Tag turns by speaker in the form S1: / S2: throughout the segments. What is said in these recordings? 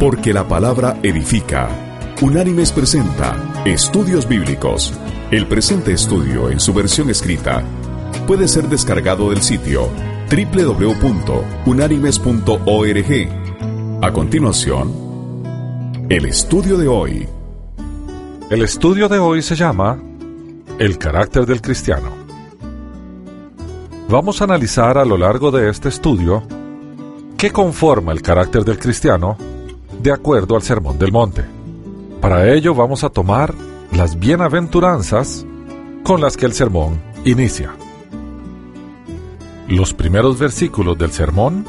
S1: Porque la palabra edifica. Unánimes presenta Estudios Bíblicos. El presente estudio en su versión escrita puede ser descargado del sitio www.unánimes.org. A continuación, el estudio de hoy.
S2: El estudio de hoy se llama El carácter del cristiano. Vamos a analizar a lo largo de este estudio qué conforma el carácter del cristiano de acuerdo al Sermón del Monte. Para ello vamos a tomar las bienaventuranzas con las que el sermón inicia. Los primeros versículos del sermón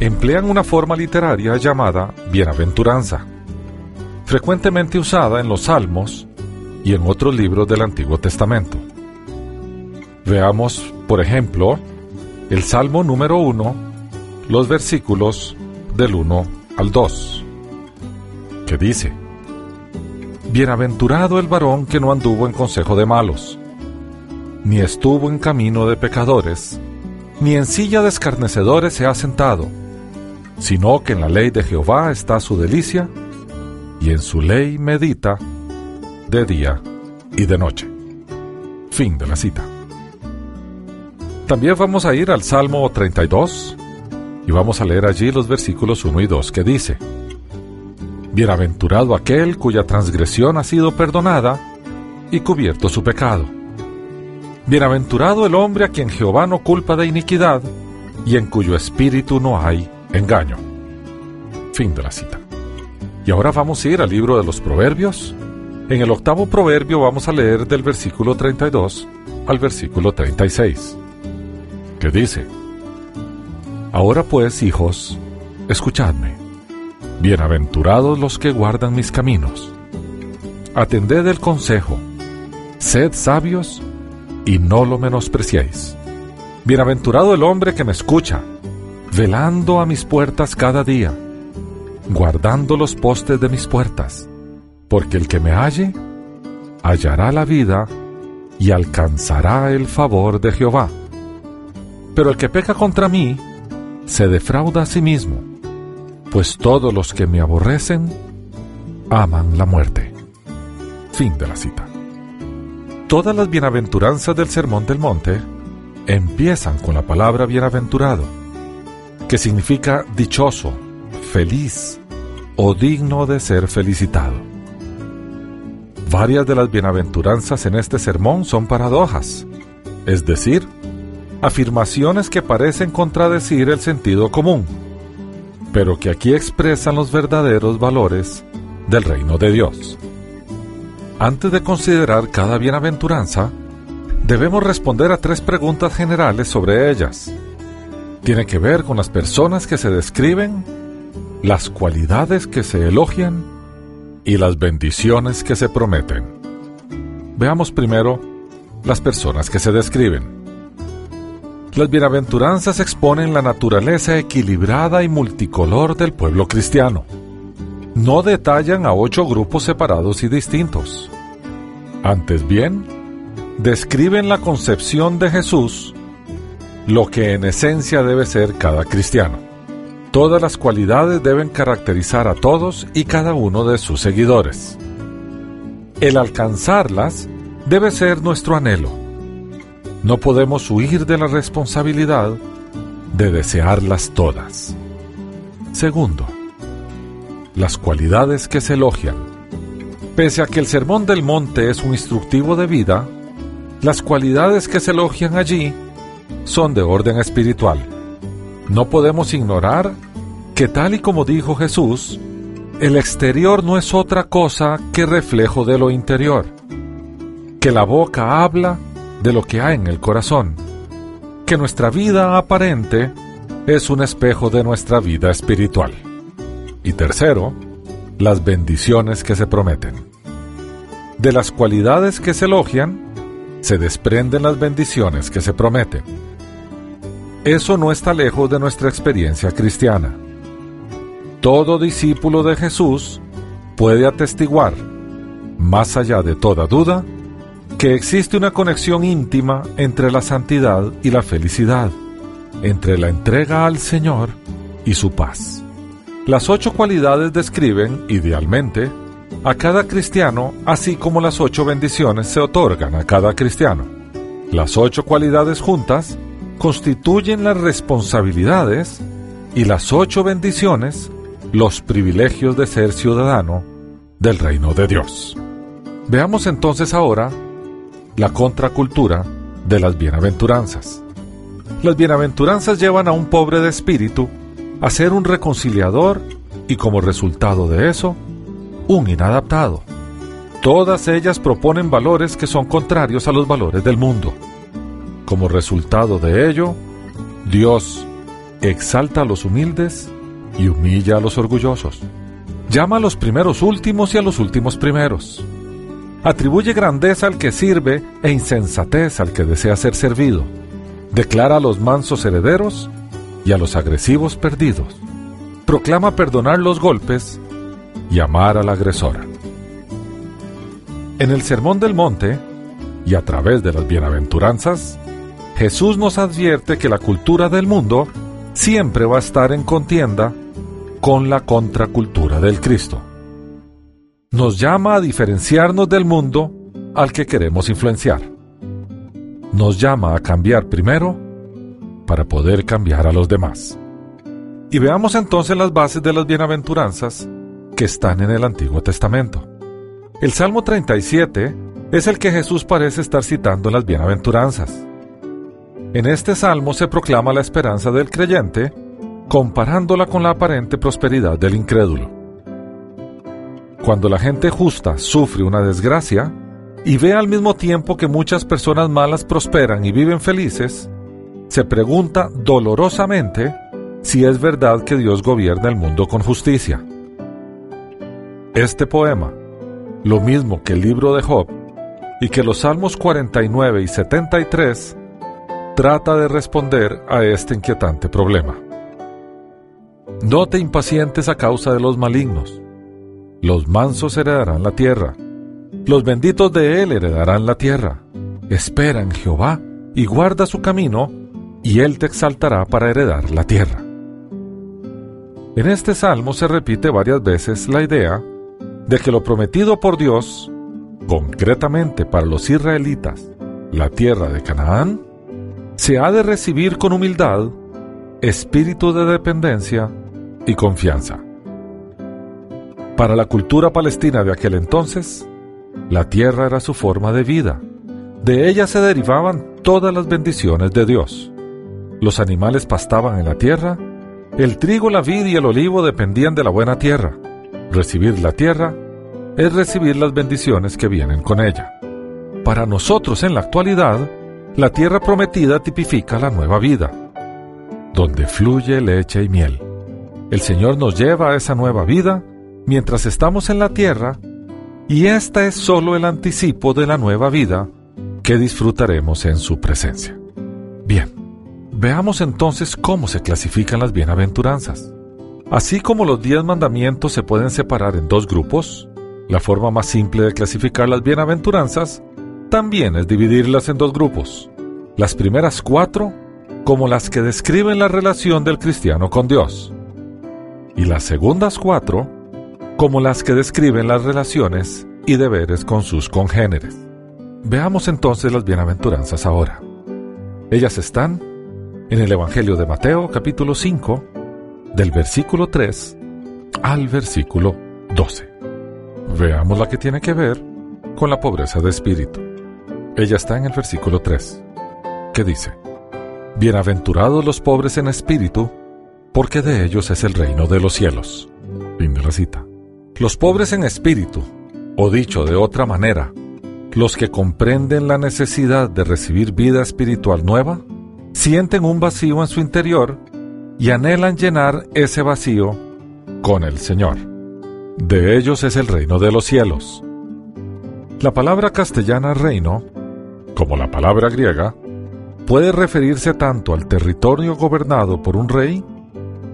S2: emplean una forma literaria llamada bienaventuranza, frecuentemente usada en los Salmos y en otros libros del Antiguo Testamento. Veamos, por ejemplo, el Salmo número 1, los versículos del 1 al 2, dice, Bienaventurado el varón que no anduvo en consejo de malos, ni estuvo en camino de pecadores, ni en silla de escarnecedores se ha sentado, sino que en la ley de Jehová está su delicia, y en su ley medita de día y de noche. Fin de la cita. También vamos a ir al Salmo 32 y vamos a leer allí los versículos 1 y 2 que dice, Bienaventurado aquel cuya transgresión ha sido perdonada y cubierto su pecado. Bienaventurado el hombre a quien Jehová no culpa de iniquidad y en cuyo espíritu no hay engaño. Fin de la cita. Y ahora vamos a ir al libro de los Proverbios. En el octavo proverbio vamos a leer del versículo 32 al versículo 36, que dice, Ahora pues, hijos, escuchadme. Bienaventurados los que guardan mis caminos. Atended el consejo. Sed sabios y no lo menospreciéis. Bienaventurado el hombre que me escucha, velando a mis puertas cada día, guardando los postes de mis puertas, porque el que me halle, hallará la vida y alcanzará el favor de Jehová. Pero el que peca contra mí, se defrauda a sí mismo, pues todos los que me aborrecen aman la muerte. Fin de la cita. Todas las bienaventuranzas del Sermón del Monte empiezan con la palabra bienaventurado, que significa dichoso, feliz o digno de ser felicitado. Varias de las bienaventuranzas en este sermón son paradojas, es decir, afirmaciones que parecen contradecir el sentido común, pero que aquí expresan los verdaderos valores del reino de Dios. Antes de considerar cada bienaventuranza, debemos responder a tres preguntas generales sobre ellas. Tiene que ver con las personas que se describen, las cualidades que se elogian y las bendiciones que se prometen. Veamos primero las personas que se describen. Las bienaventuranzas exponen la naturaleza equilibrada y multicolor del pueblo cristiano. No detallan a ocho grupos separados y distintos. Antes bien, describen la concepción de Jesús, lo que en esencia debe ser cada cristiano. Todas las cualidades deben caracterizar a todos y cada uno de sus seguidores. El alcanzarlas debe ser nuestro anhelo no podemos huir de la responsabilidad de desearlas todas. Segundo, las cualidades que se elogian. Pese a que el Sermón del Monte es un instructivo de vida, las cualidades que se elogian allí son de orden espiritual. No podemos ignorar que tal y como dijo Jesús, el exterior no es otra cosa que reflejo de lo interior, que la boca habla de lo que hay en el corazón, que nuestra vida aparente es un espejo de nuestra vida espiritual. Y tercero, las bendiciones que se prometen. De las cualidades que se elogian, se desprenden las bendiciones que se prometen. Eso no está lejos de nuestra experiencia cristiana. Todo discípulo de Jesús puede atestiguar, más allá de toda duda, que existe una conexión íntima entre la santidad y la felicidad, entre la entrega al Señor y su paz. Las ocho cualidades describen, idealmente, a cada cristiano, así como las ocho bendiciones se otorgan a cada cristiano. Las ocho cualidades juntas constituyen las responsabilidades y las ocho bendiciones los privilegios de ser ciudadano del reino de Dios. Veamos entonces ahora la contracultura de las bienaventuranzas. Las bienaventuranzas llevan a un pobre de espíritu a ser un reconciliador y como resultado de eso, un inadaptado. Todas ellas proponen valores que son contrarios a los valores del mundo. Como resultado de ello, Dios exalta a los humildes y humilla a los orgullosos. Llama a los primeros últimos y a los últimos primeros. Atribuye grandeza al que sirve e insensatez al que desea ser servido. Declara a los mansos herederos y a los agresivos perdidos. Proclama perdonar los golpes y amar al agresor. En el Sermón del Monte, y a través de las bienaventuranzas, Jesús nos advierte que la cultura del mundo siempre va a estar en contienda con la contracultura del Cristo. Nos llama a diferenciarnos del mundo al que queremos influenciar. Nos llama a cambiar primero para poder cambiar a los demás. Y veamos entonces las bases de las bienaventuranzas que están en el Antiguo Testamento. El Salmo 37 es el que Jesús parece estar citando en las bienaventuranzas. En este salmo se proclama la esperanza del creyente, comparándola con la aparente prosperidad del incrédulo. Cuando la gente justa sufre una desgracia y ve al mismo tiempo que muchas personas malas prosperan y viven felices, se pregunta dolorosamente si es verdad que Dios gobierna el mundo con justicia. Este poema, lo mismo que el libro de Job y que los Salmos 49 y 73, trata de responder a este inquietante problema. No te impacientes a causa de los malignos. Los mansos heredarán la tierra. Los benditos de él heredarán la tierra. Espera en Jehová y guarda su camino, y él te exaltará para heredar la tierra. En este salmo se repite varias veces la idea de que lo prometido por Dios, concretamente para los israelitas, la tierra de Canaán, se ha de recibir con humildad, espíritu de dependencia y confianza. Para la cultura palestina de aquel entonces, la tierra era su forma de vida. De ella se derivaban todas las bendiciones de Dios. Los animales pastaban en la tierra, el trigo, la vid y el olivo dependían de la buena tierra. Recibir la tierra es recibir las bendiciones que vienen con ella. Para nosotros en la actualidad, la tierra prometida tipifica la nueva vida, donde fluye leche y miel. El Señor nos lleva a esa nueva vida mientras estamos en la tierra y esta es solo el anticipo de la nueva vida que disfrutaremos en su presencia. Bien, veamos entonces cómo se clasifican las bienaventuranzas. Así como los diez mandamientos se pueden separar en dos grupos, la forma más simple de clasificar las bienaventuranzas también es dividirlas en dos grupos. Las primeras cuatro como las que describen la relación del cristiano con Dios. Y las segundas cuatro como las que describen las relaciones y deberes con sus congéneres. Veamos entonces las bienaventuranzas ahora. Ellas están en el Evangelio de Mateo capítulo 5, del versículo 3 al versículo 12. Veamos la que tiene que ver con la pobreza de espíritu. Ella está en el versículo 3, que dice, Bienaventurados los pobres en espíritu, porque de ellos es el reino de los cielos. Fin de la cita. Los pobres en espíritu, o dicho de otra manera, los que comprenden la necesidad de recibir vida espiritual nueva, sienten un vacío en su interior y anhelan llenar ese vacío con el Señor. De ellos es el reino de los cielos. La palabra castellana reino, como la palabra griega, puede referirse tanto al territorio gobernado por un rey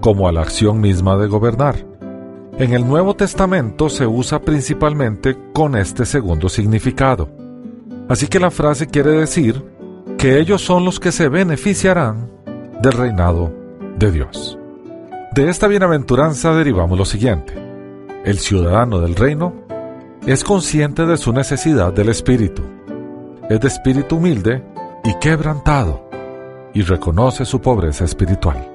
S2: como a la acción misma de gobernar. En el Nuevo Testamento se usa principalmente con este segundo significado. Así que la frase quiere decir que ellos son los que se beneficiarán del reinado de Dios. De esta bienaventuranza derivamos lo siguiente. El ciudadano del reino es consciente de su necesidad del Espíritu. Es de espíritu humilde y quebrantado y reconoce su pobreza espiritual.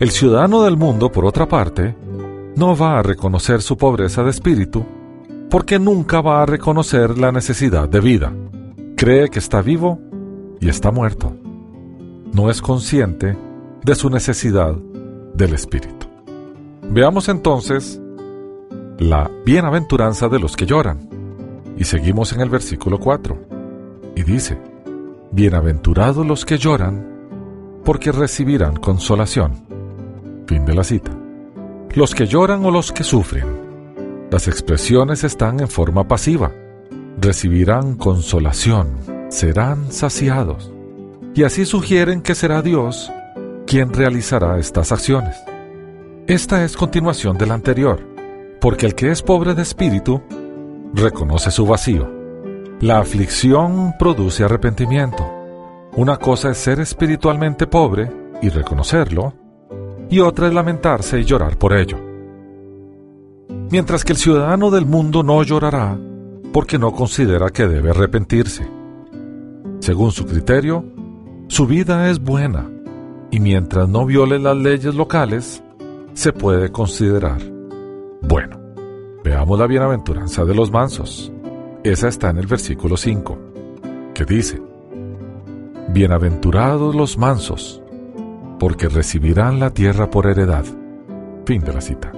S2: El ciudadano del mundo, por otra parte, no va a reconocer su pobreza de espíritu porque nunca va a reconocer la necesidad de vida. Cree que está vivo y está muerto. No es consciente de su necesidad del espíritu. Veamos entonces la bienaventuranza de los que lloran. Y seguimos en el versículo 4. Y dice, Bienaventurados los que lloran, porque recibirán consolación. Fin de la cita. Los que lloran o los que sufren. Las expresiones están en forma pasiva. Recibirán consolación, serán saciados. Y así sugieren que será Dios quien realizará estas acciones. Esta es continuación de la anterior, porque el que es pobre de espíritu reconoce su vacío la aflicción produce arrepentimiento. Una cosa es ser espiritualmente pobre y reconocerlo, y otra es lamentarse y llorar por ello. Mientras que el ciudadano del mundo no llorará porque no considera que debe arrepentirse. Según su criterio, su vida es buena y mientras no viole las leyes locales, se puede considerar bueno. Veamos la bienaventuranza de los mansos. Esa está en el versículo 5, que dice, Bienaventurados los mansos, porque recibirán la tierra por heredad. Fin de la cita.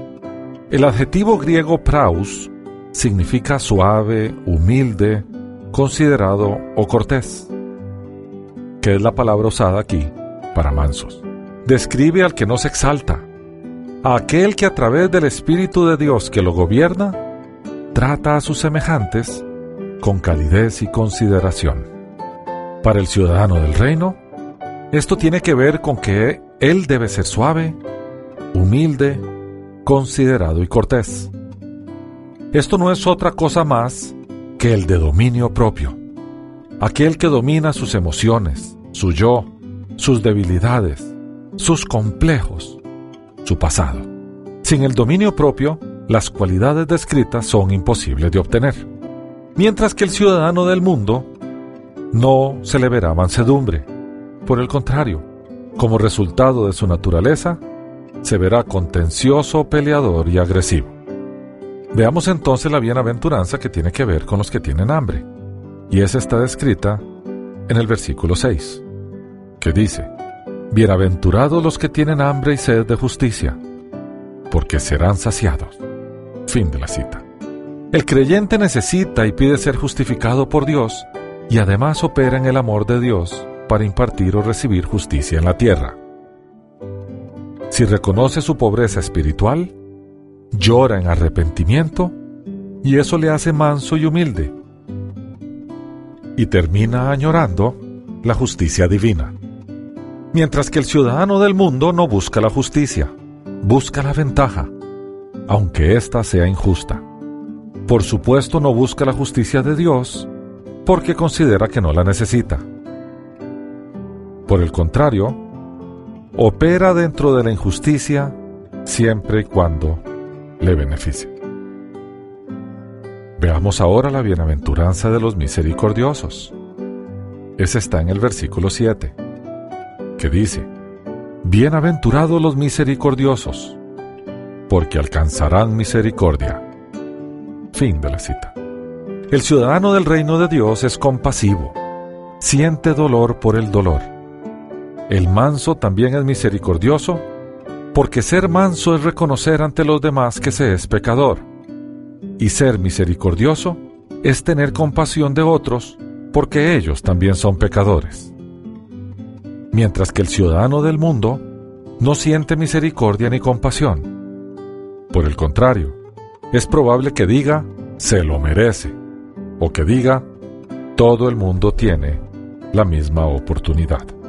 S2: El adjetivo griego praus significa suave, humilde, considerado o cortés, que es la palabra usada aquí para mansos. Describe al que no se exalta, a aquel que a través del Espíritu de Dios que lo gobierna, trata a sus semejantes con calidez y consideración. Para el ciudadano del reino, esto tiene que ver con que él debe ser suave, humilde, considerado y cortés. Esto no es otra cosa más que el de dominio propio, aquel que domina sus emociones, su yo, sus debilidades, sus complejos, su pasado. Sin el dominio propio, las cualidades descritas son imposibles de obtener mientras que el ciudadano del mundo no se le verá mansedumbre. Por el contrario, como resultado de su naturaleza, se verá contencioso, peleador y agresivo. Veamos entonces la bienaventuranza que tiene que ver con los que tienen hambre, y esa está descrita en el versículo 6, que dice, Bienaventurados los que tienen hambre y sed de justicia, porque serán saciados. Fin de la cita. El creyente necesita y pide ser justificado por Dios y además opera en el amor de Dios para impartir o recibir justicia en la tierra. Si reconoce su pobreza espiritual, llora en arrepentimiento y eso le hace manso y humilde. Y termina añorando la justicia divina. Mientras que el ciudadano del mundo no busca la justicia, busca la ventaja, aunque ésta sea injusta. Por supuesto no busca la justicia de Dios porque considera que no la necesita. Por el contrario, opera dentro de la injusticia siempre y cuando le beneficie. Veamos ahora la bienaventuranza de los misericordiosos. Ese está en el versículo 7, que dice, Bienaventurados los misericordiosos, porque alcanzarán misericordia. Fin de la cita. El ciudadano del reino de Dios es compasivo, siente dolor por el dolor. El manso también es misericordioso, porque ser manso es reconocer ante los demás que se es pecador. Y ser misericordioso es tener compasión de otros, porque ellos también son pecadores. Mientras que el ciudadano del mundo no siente misericordia ni compasión. Por el contrario, es probable que diga, se lo merece, o que diga, todo el mundo tiene la misma oportunidad.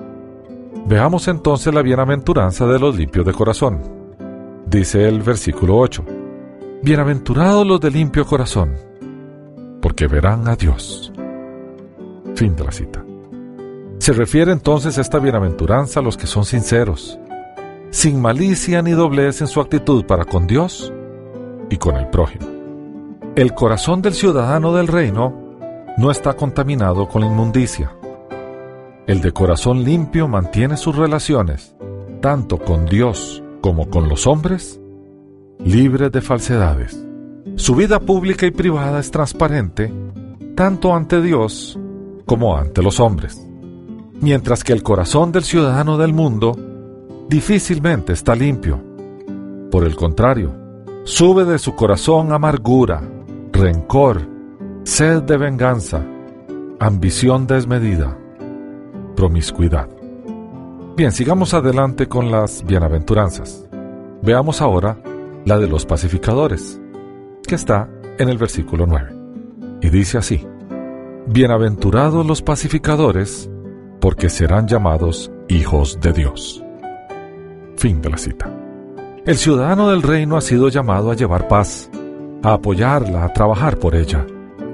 S2: Veamos entonces la bienaventuranza de los limpios de corazón. Dice el versículo 8, Bienaventurados los de limpio corazón, porque verán a Dios. Fin de la cita. Se refiere entonces esta bienaventuranza a los que son sinceros, sin malicia ni doblez en su actitud para con Dios y con el prójimo. El corazón del ciudadano del reino no está contaminado con la inmundicia. El de corazón limpio mantiene sus relaciones, tanto con Dios como con los hombres, libres de falsedades. Su vida pública y privada es transparente, tanto ante Dios como ante los hombres. Mientras que el corazón del ciudadano del mundo difícilmente está limpio. Por el contrario, sube de su corazón amargura, rencor, sed de venganza, ambición desmedida, promiscuidad. Bien, sigamos adelante con las bienaventuranzas. Veamos ahora la de los pacificadores, que está en el versículo 9. Y dice así, Bienaventurados los pacificadores, porque serán llamados hijos de Dios. Fin de la cita. El ciudadano del reino ha sido llamado a llevar paz, a apoyarla, a trabajar por ella,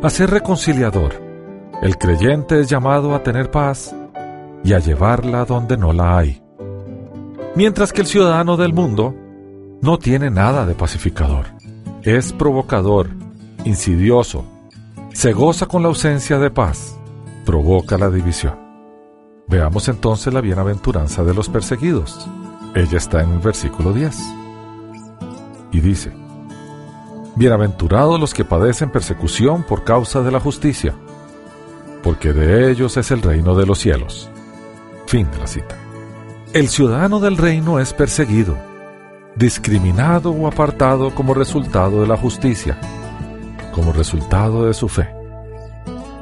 S2: a ser reconciliador. El creyente es llamado a tener paz y a llevarla donde no la hay. Mientras que el ciudadano del mundo no tiene nada de pacificador. Es provocador, insidioso, se goza con la ausencia de paz, provoca la división. Veamos entonces la bienaventuranza de los perseguidos. Ella está en el versículo 10. Y dice, Bienaventurados los que padecen persecución por causa de la justicia, porque de ellos es el reino de los cielos. Fin de la cita. El ciudadano del reino es perseguido, discriminado o apartado como resultado de la justicia, como resultado de su fe.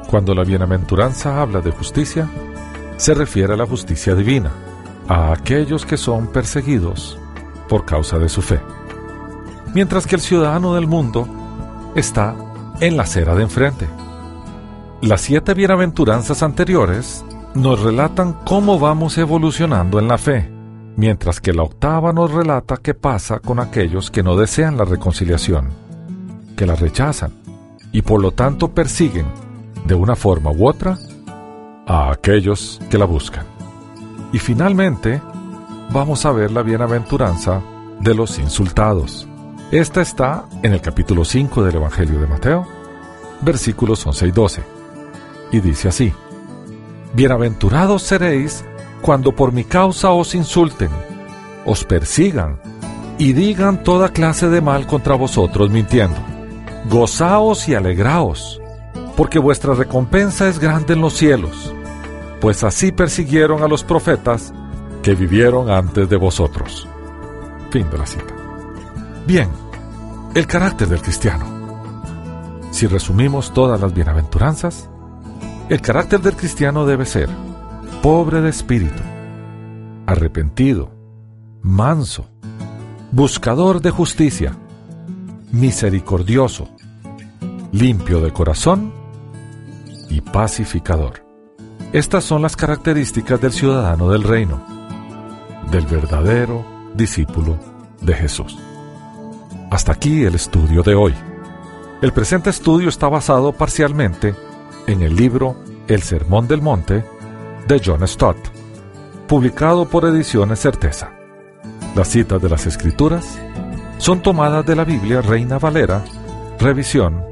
S2: Cuando la bienaventuranza habla de justicia, se refiere a la justicia divina, a aquellos que son perseguidos por causa de su fe mientras que el ciudadano del mundo está en la acera de enfrente. Las siete bienaventuranzas anteriores nos relatan cómo vamos evolucionando en la fe, mientras que la octava nos relata qué pasa con aquellos que no desean la reconciliación, que la rechazan y por lo tanto persiguen, de una forma u otra, a aquellos que la buscan. Y finalmente, vamos a ver la bienaventuranza de los insultados. Esta está en el capítulo 5 del Evangelio de Mateo, versículos 11 y 12. Y dice así, Bienaventurados seréis cuando por mi causa os insulten, os persigan y digan toda clase de mal contra vosotros mintiendo. Gozaos y alegraos, porque vuestra recompensa es grande en los cielos, pues así persiguieron a los profetas que vivieron antes de vosotros. Fin de la cita. Bien, el carácter del cristiano. Si resumimos todas las bienaventuranzas, el carácter del cristiano debe ser pobre de espíritu, arrepentido, manso, buscador de justicia, misericordioso, limpio de corazón y pacificador. Estas son las características del ciudadano del reino, del verdadero discípulo de Jesús. Hasta aquí el estudio de hoy. El presente estudio está basado parcialmente en el libro El Sermón del Monte de John Stott, publicado por Ediciones Certeza. Las citas de las Escrituras son tomadas de la Biblia Reina Valera, revisión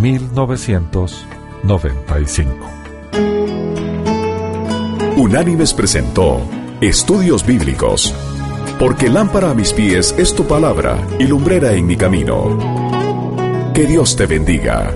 S2: 1995.
S1: Unánimes presentó Estudios Bíblicos porque lámpara a mis pies es tu palabra y lumbrera en mi camino. Que Dios te bendiga.